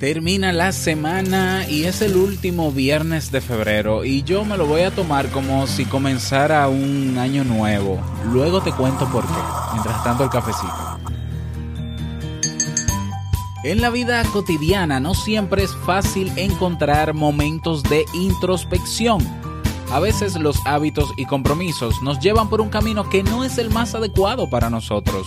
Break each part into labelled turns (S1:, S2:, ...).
S1: Termina la semana y es el último viernes de febrero y yo me lo voy a tomar como si comenzara un año nuevo. Luego te cuento por qué. Mientras tanto el cafecito. En la vida cotidiana no siempre es fácil encontrar momentos de introspección. A veces los hábitos y compromisos nos llevan por un camino que no es el más adecuado para nosotros.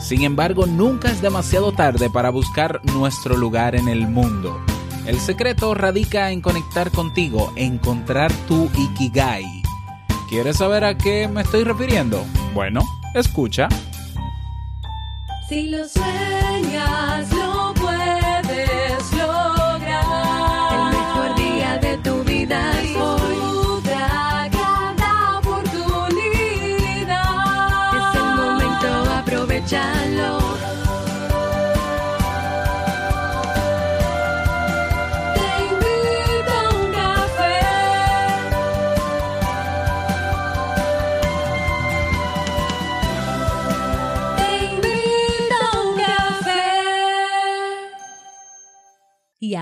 S1: Sin embargo, nunca es demasiado tarde para buscar nuestro lugar en el mundo. El secreto radica en conectar contigo, encontrar tu Ikigai. ¿Quieres saber a qué me estoy refiriendo? Bueno, escucha.
S2: Si lo sueñas, lo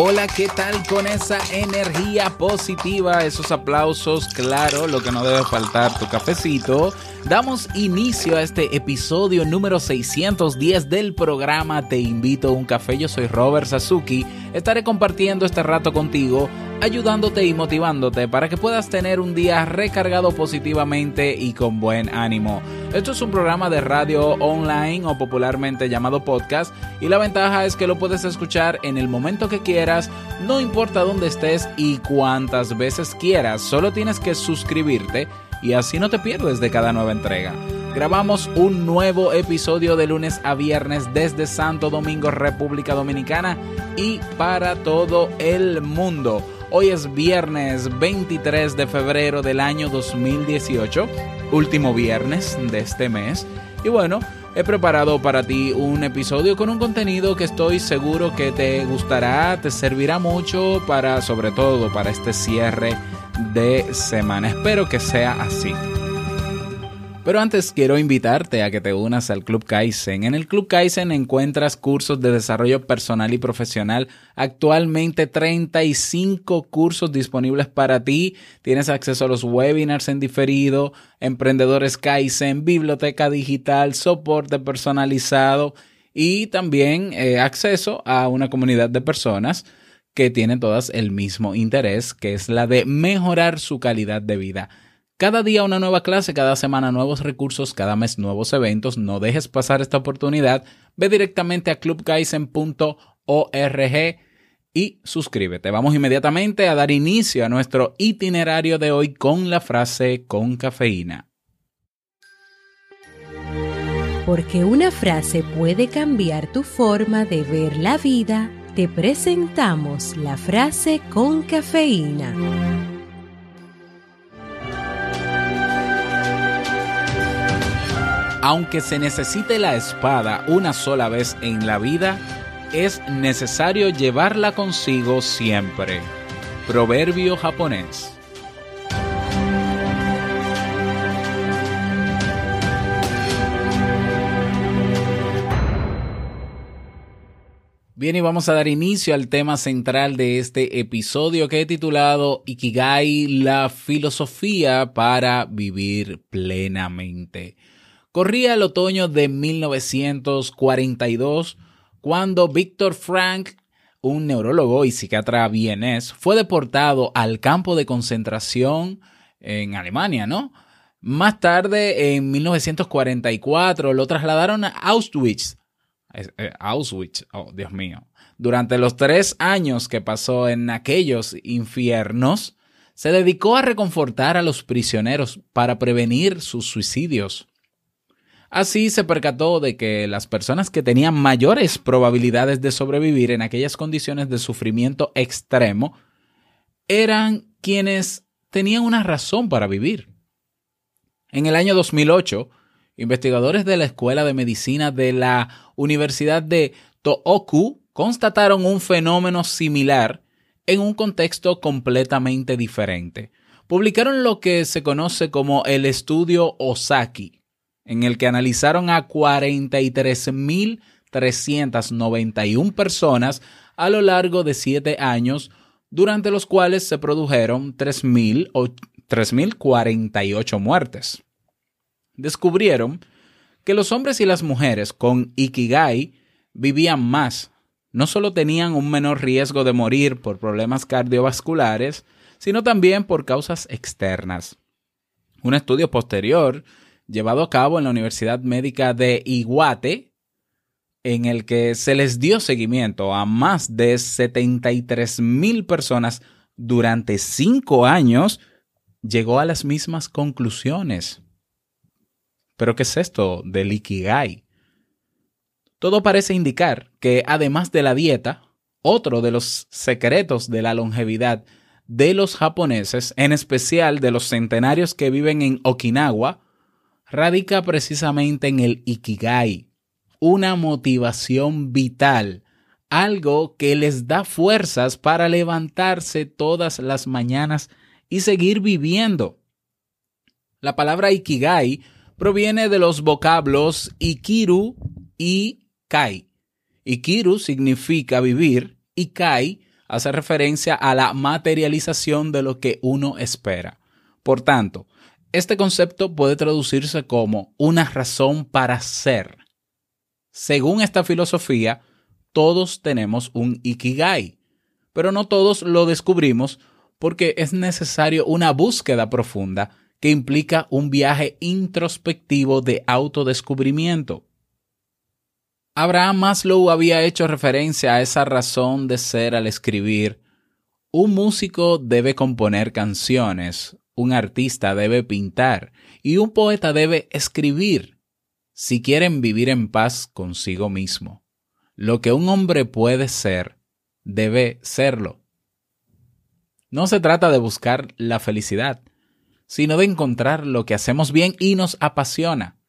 S1: Hola, ¿qué tal con esa energía positiva? Esos aplausos, claro, lo que no debe faltar, tu cafecito. Damos inicio a este episodio número 610 del programa Te invito a un café. Yo soy Robert Sasuki. Estaré compartiendo este rato contigo, ayudándote y motivándote para que puedas tener un día recargado positivamente y con buen ánimo. Esto es un programa de radio online o popularmente llamado podcast y la ventaja es que lo puedes escuchar en el momento que quieras, no importa dónde estés y cuántas veces quieras, solo tienes que suscribirte y así no te pierdes de cada nueva entrega. Grabamos un nuevo episodio de lunes a viernes desde Santo Domingo, República Dominicana y para todo el mundo. Hoy es viernes 23 de febrero del año 2018, último viernes de este mes. Y bueno, he preparado para ti un episodio con un contenido que estoy seguro que te gustará, te servirá mucho para, sobre todo, para este cierre de semana. Espero que sea así. Pero antes quiero invitarte a que te unas al Club Kaizen. En el Club Kaizen encuentras cursos de desarrollo personal y profesional. Actualmente 35 cursos disponibles para ti. Tienes acceso a los webinars en diferido, emprendedores Kaizen, biblioteca digital, soporte personalizado y también eh, acceso a una comunidad de personas que tienen todas el mismo interés, que es la de mejorar su calidad de vida. Cada día una nueva clase, cada semana nuevos recursos, cada mes nuevos eventos. No dejes pasar esta oportunidad. Ve directamente a clubgeisen.org y suscríbete. Vamos inmediatamente a dar inicio a nuestro itinerario de hoy con la frase con cafeína.
S3: Porque una frase puede cambiar tu forma de ver la vida, te presentamos la frase con cafeína.
S1: Aunque se necesite la espada una sola vez en la vida, es necesario llevarla consigo siempre. Proverbio japonés. Bien, y vamos a dar inicio al tema central de este episodio que he titulado Ikigai, la filosofía para vivir plenamente. Corría el otoño de 1942 cuando Víctor Frank, un neurólogo y psiquiatra vienés, fue deportado al campo de concentración en Alemania, ¿no? Más tarde, en 1944, lo trasladaron a Auschwitz. Eh, Auschwitz, oh Dios mío. Durante los tres años que pasó en aquellos infiernos, se dedicó a reconfortar a los prisioneros para prevenir sus suicidios. Así se percató de que las personas que tenían mayores probabilidades de sobrevivir en aquellas condiciones de sufrimiento extremo eran quienes tenían una razón para vivir. En el año 2008, investigadores de la Escuela de Medicina de la Universidad de Tohoku constataron un fenómeno similar en un contexto completamente diferente. Publicaron lo que se conoce como el estudio Osaki, en el que analizaron a 43.391 personas a lo largo de siete años, durante los cuales se produjeron 3.000 o 3.048 muertes. Descubrieron que los hombres y las mujeres con Ikigai vivían más. No solo tenían un menor riesgo de morir por problemas cardiovasculares, sino también por causas externas. Un estudio posterior, llevado a cabo en la Universidad Médica de Iguate, en el que se les dio seguimiento a más de 73 mil personas durante cinco años, llegó a las mismas conclusiones. ¿Pero qué es esto del Ikigai? Todo parece indicar que además de la dieta, otro de los secretos de la longevidad de los japoneses, en especial de los centenarios que viven en Okinawa, radica precisamente en el Ikigai, una motivación vital, algo que les da fuerzas para levantarse todas las mañanas y seguir viviendo. La palabra Ikigai proviene de los vocablos Ikiru y Kai. Ikiru significa vivir y Kai hace referencia a la materialización de lo que uno espera. Por tanto, este concepto puede traducirse como una razón para ser. Según esta filosofía, todos tenemos un Ikigai, pero no todos lo descubrimos porque es necesario una búsqueda profunda que implica un viaje introspectivo de autodescubrimiento. Abraham Maslow había hecho referencia a esa razón de ser al escribir, un músico debe componer canciones, un artista debe pintar y un poeta debe escribir si quieren vivir en paz consigo mismo. Lo que un hombre puede ser, debe serlo. No se trata de buscar la felicidad, sino de encontrar lo que hacemos bien y nos apasiona.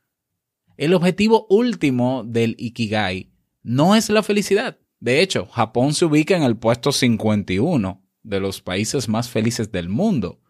S1: El objetivo último del Ikigai no es la felicidad. De hecho, Japón se ubica en el puesto 51 de los países más felices del mundo.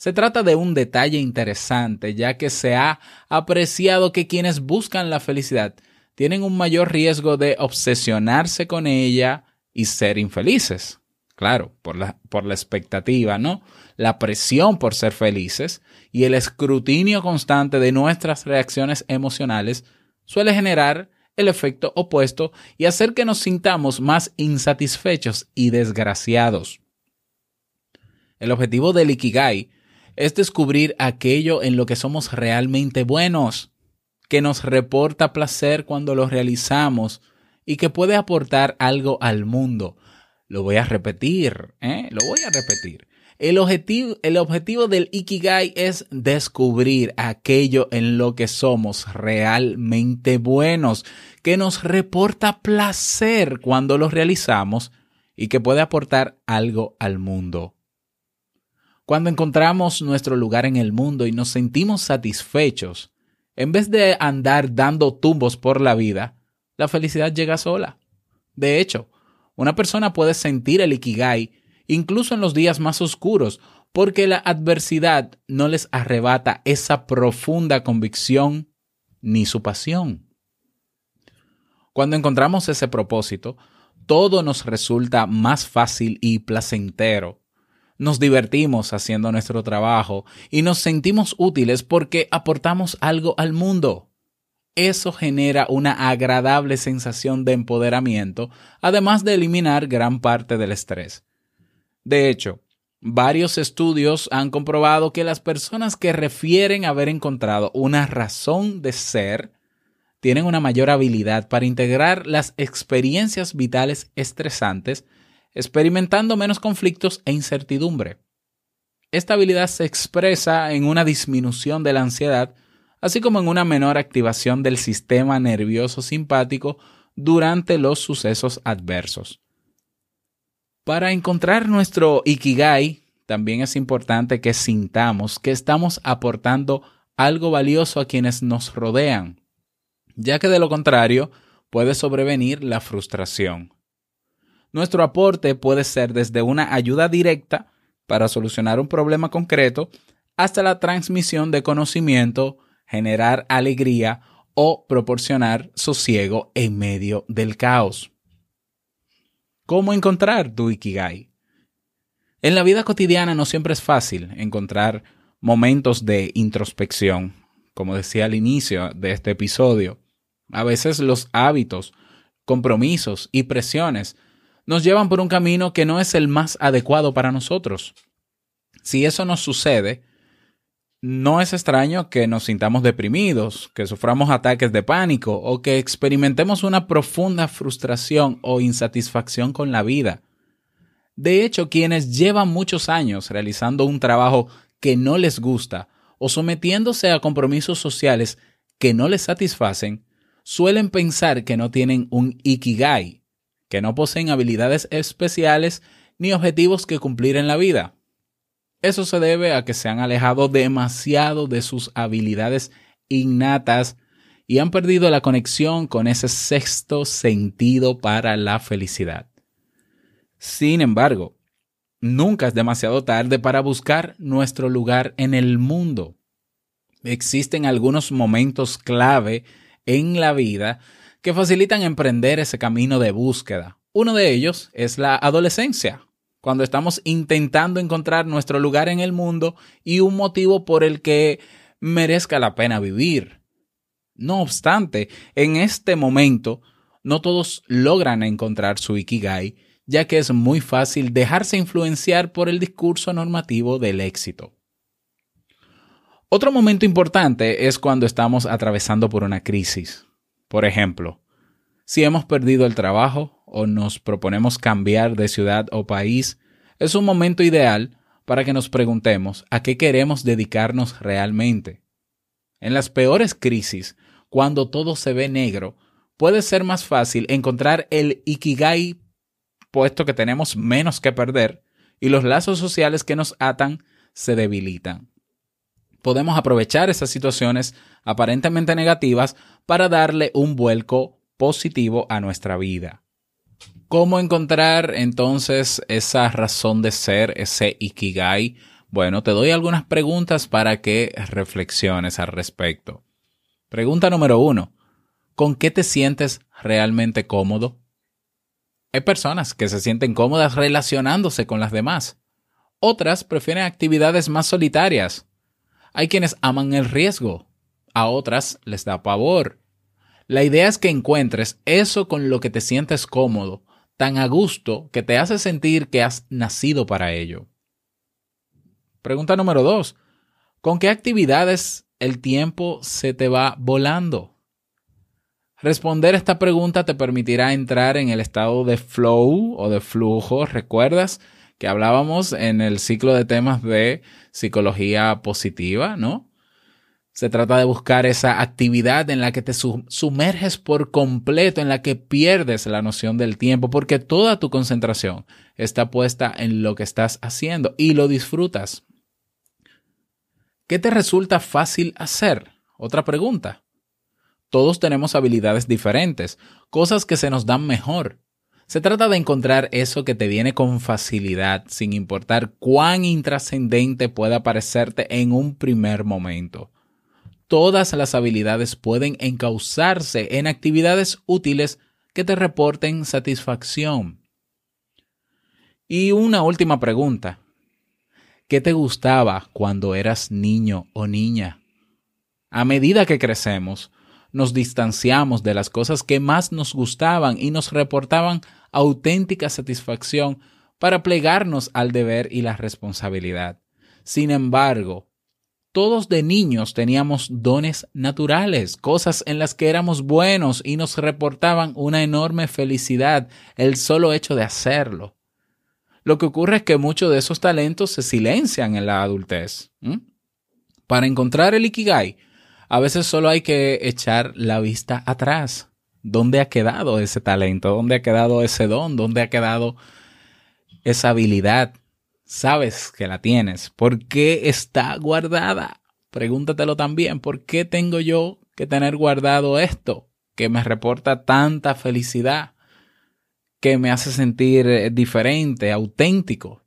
S1: Se trata de un detalle interesante, ya que se ha apreciado que quienes buscan la felicidad tienen un mayor riesgo de obsesionarse con ella y ser infelices claro, por la, por la expectativa, ¿no? La presión por ser felices y el escrutinio constante de nuestras reacciones emocionales suele generar el efecto opuesto y hacer que nos sintamos más insatisfechos y desgraciados. El objetivo del Ikigai es descubrir aquello en lo que somos realmente buenos, que nos reporta placer cuando lo realizamos y que puede aportar algo al mundo, lo voy a repetir, ¿eh? Lo voy a repetir. El objetivo, el objetivo del Ikigai es descubrir aquello en lo que somos realmente buenos, que nos reporta placer cuando lo realizamos y que puede aportar algo al mundo. Cuando encontramos nuestro lugar en el mundo y nos sentimos satisfechos, en vez de andar dando tumbos por la vida, la felicidad llega sola. De hecho, una persona puede sentir el ikigai incluso en los días más oscuros, porque la adversidad no les arrebata esa profunda convicción ni su pasión. Cuando encontramos ese propósito, todo nos resulta más fácil y placentero. Nos divertimos haciendo nuestro trabajo y nos sentimos útiles porque aportamos algo al mundo. Eso genera una agradable sensación de empoderamiento, además de eliminar gran parte del estrés. De hecho, varios estudios han comprobado que las personas que refieren haber encontrado una razón de ser tienen una mayor habilidad para integrar las experiencias vitales estresantes, experimentando menos conflictos e incertidumbre. Esta habilidad se expresa en una disminución de la ansiedad, así como en una menor activación del sistema nervioso simpático durante los sucesos adversos. Para encontrar nuestro Ikigai, también es importante que sintamos que estamos aportando algo valioso a quienes nos rodean, ya que de lo contrario puede sobrevenir la frustración. Nuestro aporte puede ser desde una ayuda directa para solucionar un problema concreto hasta la transmisión de conocimiento, generar alegría o proporcionar sosiego en medio del caos. ¿Cómo encontrar tu Ikigai? En la vida cotidiana no siempre es fácil encontrar momentos de introspección, como decía al inicio de este episodio. A veces los hábitos, compromisos y presiones nos llevan por un camino que no es el más adecuado para nosotros. Si eso nos sucede, no es extraño que nos sintamos deprimidos, que suframos ataques de pánico o que experimentemos una profunda frustración o insatisfacción con la vida. De hecho, quienes llevan muchos años realizando un trabajo que no les gusta o sometiéndose a compromisos sociales que no les satisfacen, suelen pensar que no tienen un ikigai, que no poseen habilidades especiales ni objetivos que cumplir en la vida. Eso se debe a que se han alejado demasiado de sus habilidades innatas y han perdido la conexión con ese sexto sentido para la felicidad. Sin embargo, nunca es demasiado tarde para buscar nuestro lugar en el mundo. Existen algunos momentos clave en la vida que facilitan emprender ese camino de búsqueda. Uno de ellos es la adolescencia cuando estamos intentando encontrar nuestro lugar en el mundo y un motivo por el que merezca la pena vivir. No obstante, en este momento, no todos logran encontrar su Ikigai, ya que es muy fácil dejarse influenciar por el discurso normativo del éxito. Otro momento importante es cuando estamos atravesando por una crisis. Por ejemplo, si hemos perdido el trabajo o nos proponemos cambiar de ciudad o país, es un momento ideal para que nos preguntemos a qué queremos dedicarnos realmente. En las peores crisis, cuando todo se ve negro, puede ser más fácil encontrar el ikigai puesto que tenemos menos que perder y los lazos sociales que nos atan se debilitan. Podemos aprovechar esas situaciones aparentemente negativas para darle un vuelco positivo a nuestra vida. ¿Cómo encontrar entonces esa razón de ser, ese ikigai? Bueno, te doy algunas preguntas para que reflexiones al respecto. Pregunta número uno. ¿Con qué te sientes realmente cómodo? Hay personas que se sienten cómodas relacionándose con las demás. Otras prefieren actividades más solitarias. Hay quienes aman el riesgo. A otras les da pavor. La idea es que encuentres eso con lo que te sientes cómodo tan a gusto que te hace sentir que has nacido para ello. Pregunta número dos. ¿Con qué actividades el tiempo se te va volando? Responder esta pregunta te permitirá entrar en el estado de flow o de flujo. ¿Recuerdas que hablábamos en el ciclo de temas de psicología positiva, no? Se trata de buscar esa actividad en la que te sumerges por completo, en la que pierdes la noción del tiempo, porque toda tu concentración está puesta en lo que estás haciendo y lo disfrutas. ¿Qué te resulta fácil hacer? Otra pregunta. Todos tenemos habilidades diferentes, cosas que se nos dan mejor. Se trata de encontrar eso que te viene con facilidad, sin importar cuán intrascendente pueda parecerte en un primer momento todas las habilidades pueden encauzarse en actividades útiles que te reporten satisfacción. Y una última pregunta. ¿Qué te gustaba cuando eras niño o niña? A medida que crecemos, nos distanciamos de las cosas que más nos gustaban y nos reportaban auténtica satisfacción para plegarnos al deber y la responsabilidad. Sin embargo, todos de niños teníamos dones naturales, cosas en las que éramos buenos y nos reportaban una enorme felicidad el solo hecho de hacerlo. Lo que ocurre es que muchos de esos talentos se silencian en la adultez. Para encontrar el Ikigai, a veces solo hay que echar la vista atrás. ¿Dónde ha quedado ese talento? ¿Dónde ha quedado ese don? ¿Dónde ha quedado esa habilidad? Sabes que la tienes. ¿Por qué está guardada? Pregúntatelo también. ¿Por qué tengo yo que tener guardado esto que me reporta tanta felicidad? Que me hace sentir eh, diferente, auténtico.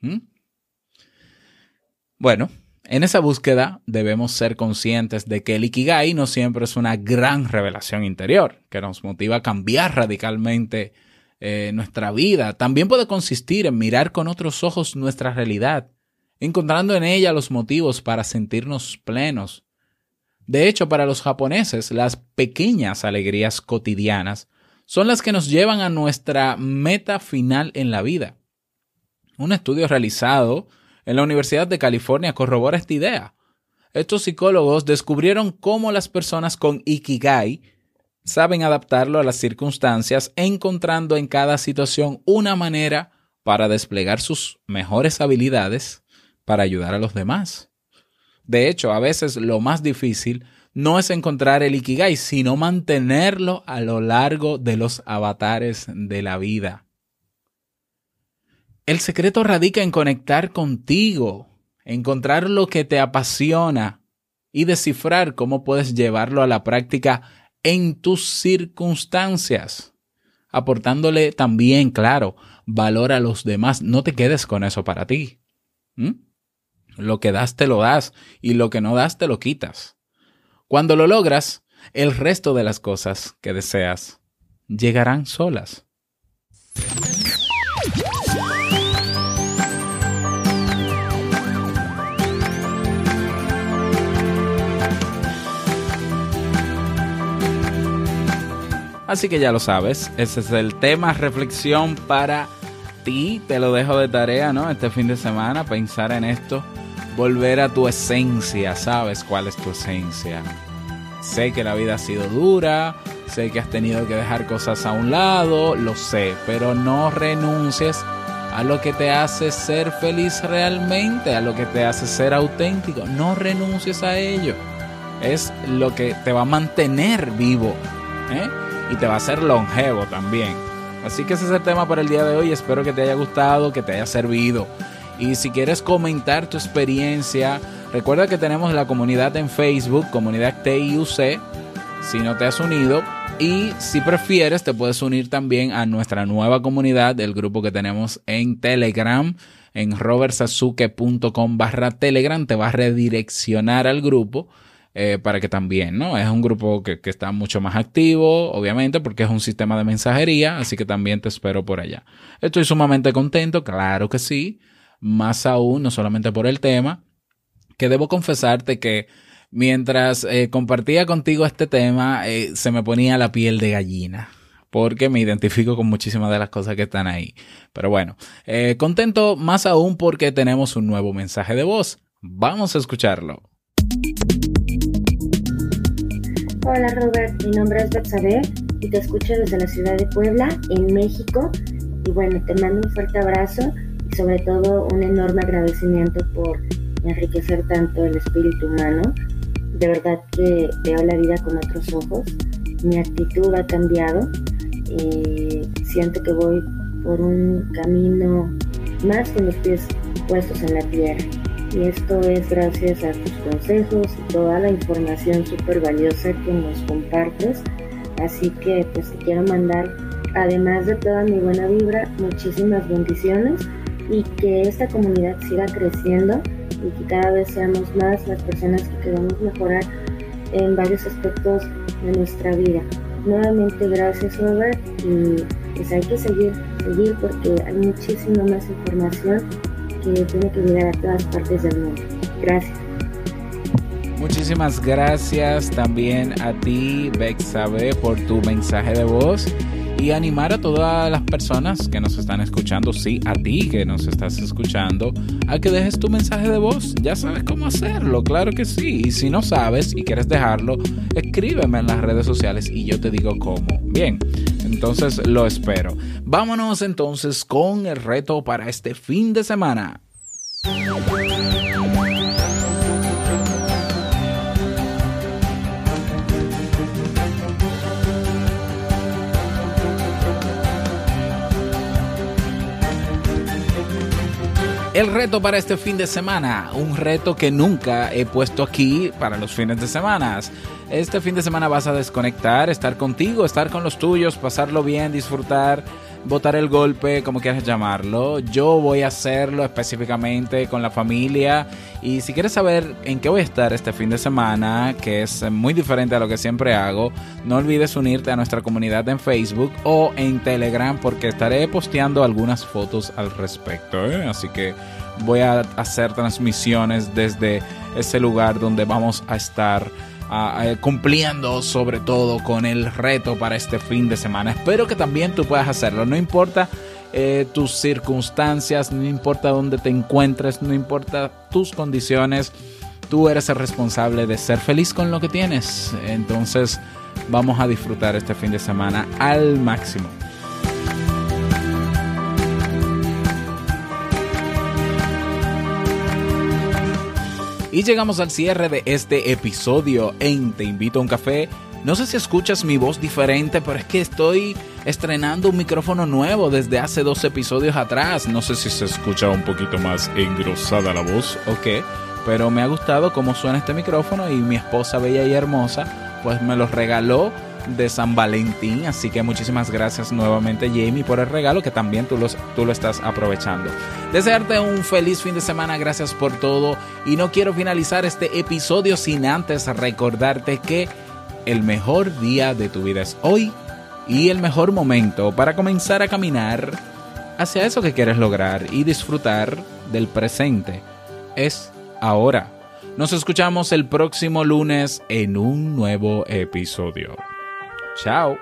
S1: ¿Mm? Bueno, en esa búsqueda debemos ser conscientes de que el Ikigai no siempre es una gran revelación interior que nos motiva a cambiar radicalmente eh, nuestra vida. También puede consistir en mirar con otros ojos nuestra realidad, encontrando en ella los motivos para sentirnos plenos. De hecho, para los japoneses, las pequeñas alegrías cotidianas son las que nos llevan a nuestra meta final en la vida. Un estudio realizado en la Universidad de California corrobora esta idea. Estos psicólogos descubrieron cómo las personas con Ikigai saben adaptarlo a las circunstancias, encontrando en cada situación una manera para desplegar sus mejores habilidades para ayudar a los demás. De hecho, a veces lo más difícil no es encontrar el Ikigai, sino mantenerlo a lo largo de los avatares de la vida. El secreto radica en conectar contigo, encontrar lo que te apasiona y descifrar cómo puedes llevarlo a la práctica en tus circunstancias, aportándole también, claro, valor a los demás. No te quedes con eso para ti. Lo que das te lo das y lo que no das te lo quitas. Cuando lo logras, el resto de las cosas que deseas llegarán solas. Así que ya lo sabes, ese es el tema reflexión para ti. Te lo dejo de tarea, ¿no? Este fin de semana, pensar en esto. Volver a tu esencia, ¿sabes cuál es tu esencia? Sé que la vida ha sido dura, sé que has tenido que dejar cosas a un lado, lo sé, pero no renuncies a lo que te hace ser feliz realmente, a lo que te hace ser auténtico. No renuncies a ello. Es lo que te va a mantener vivo. ¿eh? Y te va a hacer longevo también. Así que ese es el tema para el día de hoy. Espero que te haya gustado, que te haya servido. Y si quieres comentar tu experiencia, recuerda que tenemos la comunidad en Facebook, comunidad TIUC, si no te has unido. Y si prefieres, te puedes unir también a nuestra nueva comunidad, del grupo que tenemos en Telegram, en robertsazuke.com barra Telegram. Te va a redireccionar al grupo eh, para que también, ¿no? Es un grupo que, está mucho más activo, obviamente, porque es un sistema de mensajería, así que también te espero por allá. Estoy sumamente contento, claro que sí, más aún, no solamente por el tema, que debo confesarte que mientras eh, compartía contigo este tema, eh, se me ponía la piel de gallina porque me identifico con muchísimas de las cosas que están ahí. Pero bueno, contento más aún porque tenemos un nuevo mensaje de voz. Vamos a escucharlo.
S4: Hola Robert, mi nombre es Betsabe y te escucho desde la ciudad de Puebla, en México. Y bueno, te mando un fuerte abrazo y sobre todo un enorme agradecimiento por enriquecer tanto el espíritu humano. De verdad que veo la vida con otros ojos. Mi actitud ha cambiado. Y siento que voy por un camino más con los pies puestos en la tierra y esto es gracias a tus consejos y toda la información súper valiosa que nos compartes. Así que pues te quiero mandar, además de toda mi buena vibra, muchísimas bendiciones y que esta comunidad siga creciendo y que cada vez seamos más las personas que queremos mejorar en varios aspectos de nuestra vida. Nuevamente gracias Robert y pues hay que seguir, seguir porque hay muchísima más información que tiene que llegar a todas partes del mundo. Gracias.
S1: Muchísimas gracias también a ti, Bexabe, por tu mensaje de voz y animar a todas las personas que nos están escuchando, sí, a ti que nos estás escuchando, a que dejes tu mensaje de voz. Ya sabes cómo hacerlo, claro que sí. Y si no sabes y quieres dejarlo, escríbeme en las redes sociales y yo te digo cómo. Bien, entonces lo espero. Vámonos entonces con el reto para este fin de semana. El reto para este fin de semana, un reto que nunca he puesto aquí para los fines de semana. Este fin de semana vas a desconectar, estar contigo, estar con los tuyos, pasarlo bien, disfrutar botar el golpe, como quieras llamarlo. Yo voy a hacerlo específicamente con la familia. Y si quieres saber en qué voy a estar este fin de semana, que es muy diferente a lo que siempre hago, no olvides unirte a nuestra comunidad en Facebook o en Telegram porque estaré posteando algunas fotos al respecto. ¿eh? Así que voy a hacer transmisiones desde ese lugar donde vamos a estar cumpliendo sobre todo con el reto para este fin de semana. Espero que también tú puedas hacerlo, no importa eh, tus circunstancias, no importa dónde te encuentres, no importa tus condiciones, tú eres el responsable de ser feliz con lo que tienes. Entonces vamos a disfrutar este fin de semana al máximo. Y llegamos al cierre de este episodio en Te invito a un café. No sé si escuchas mi voz diferente, pero es que estoy estrenando un micrófono nuevo desde hace dos episodios atrás. No sé si se escucha un poquito más engrosada la voz o qué, pero me ha gustado cómo suena este micrófono y mi esposa bella y hermosa pues me lo regaló de San Valentín. Así que muchísimas gracias nuevamente Jamie por el regalo que también tú, los, tú lo estás aprovechando. Desearte un feliz fin de semana, gracias por todo. Y no quiero finalizar este episodio sin antes recordarte que el mejor día de tu vida es hoy y el mejor momento para comenzar a caminar hacia eso que quieres lograr y disfrutar del presente es ahora. Nos escuchamos el próximo lunes en un nuevo episodio. Ciao.